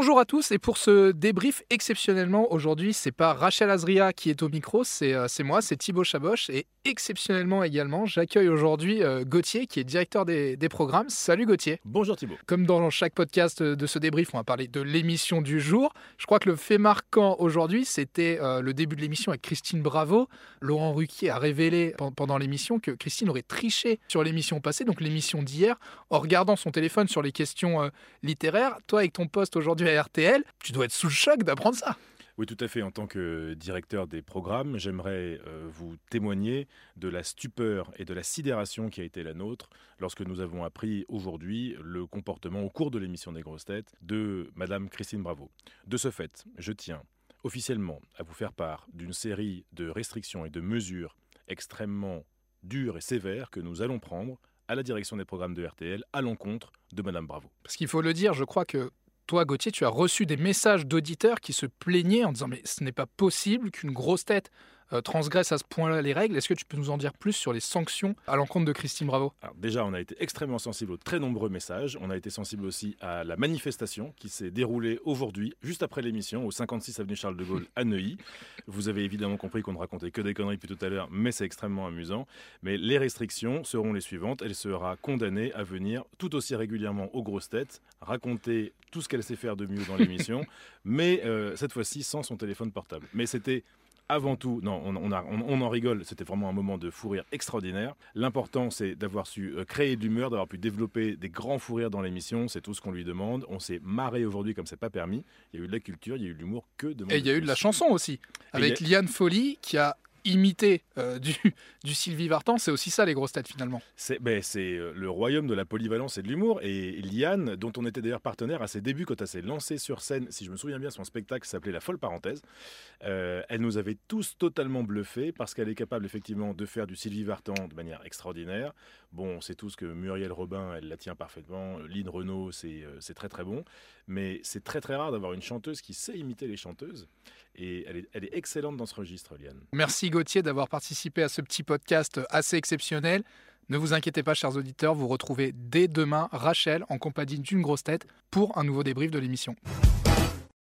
Bonjour à tous et pour ce débrief exceptionnellement aujourd'hui c'est pas Rachel Azria qui est au micro, c'est euh, moi, c'est Thibaut Chaboch et exceptionnellement également j'accueille aujourd'hui euh, Gauthier qui est directeur des, des programmes. Salut Gauthier. Bonjour Thibaut. Comme dans chaque podcast de ce débrief on va parler de l'émission du jour. Je crois que le fait marquant aujourd'hui c'était euh, le début de l'émission avec Christine Bravo. Laurent Ruquier a révélé pen- pendant l'émission que Christine aurait triché sur l'émission passée, donc l'émission d'hier, en regardant son téléphone sur les questions littéraires. Toi avec ton poste aujourd'hui à RTL, tu dois être sous le choc d'apprendre ça. Oui, tout à fait. En tant que directeur des programmes, j'aimerais euh, vous témoigner de la stupeur et de la sidération qui a été la nôtre lorsque nous avons appris aujourd'hui le comportement au cours de l'émission des grosses têtes de Madame Christine Bravo. De ce fait, je tiens officiellement à vous faire part d'une série de restrictions et de mesures extrêmement dures et sévères que nous allons prendre à la direction des programmes de RTL à l'encontre de Madame Bravo. Parce qu'il faut le dire, je crois que toi, Gauthier, tu as reçu des messages d'auditeurs qui se plaignaient en disant Mais ce n'est pas possible qu'une grosse tête euh, transgresse à ce point-là les règles. Est-ce que tu peux nous en dire plus sur les sanctions à l'encontre de Christine Bravo? Alors déjà, on a été extrêmement sensible aux très nombreux messages. On a été sensible aussi à la manifestation qui s'est déroulée aujourd'hui, juste après l'émission, au 56 avenue Charles de Gaulle à Neuilly. Vous avez évidemment compris qu'on ne racontait que des conneries depuis tout à l'heure, mais c'est extrêmement amusant. Mais les restrictions seront les suivantes. Elle sera condamnée à venir tout aussi régulièrement aux grosses têtes, raconter tout ce qu'elle sait faire de mieux dans l'émission, mais euh, cette fois-ci sans son téléphone portable. Mais c'était avant tout, non, on, on a- on- on en rigole, c'était vraiment un moment de fou rire extraordinaire. L'important, c'est d'avoir su euh, créer de l'humeur, d'avoir pu développer des grands fous rires dans l'émission, c'est tout ce qu'on lui demande. On s'est marré aujourd'hui comme c'est pas permis. Il y a eu de la culture, il y a eu de l'humour, que de Et il y a eu de la chanson aussi, avec Liane Folly qui a imité euh, du, Sylvie Vartan. C'est aussi ça, les grosses têtes, finalement. C'est euh, le royaume de la polyvalence et de l'humour. Et Liane, dont on était d'ailleurs partenaire à ses débuts quand elle s'est lancée sur scène, si je me souviens bien, son spectacle s'appelait La Folle Parenthèse, euh, elle nous avait tous totalement bluffés parce qu'elle est capable effectivement de faire du Sylvie Vartan de manière extraordinaire. Bon, on sait tous que Muriel Robin, elle la tient parfaitement. Lynn Renault, c'est très très bon. Mais c'est très très rare d'avoir une chanteuse qui sait imiter les chanteuses. Et elle est, elle est excellente dans ce registre, Liane. Merci Gauthier d'avoir participé à ce petit podcast assez exceptionnel. Ne vous inquiétez pas, chers auditeurs, vous retrouvez dès demain Rachel en compagnie d'une grosse tête pour un nouveau débrief de l'émission.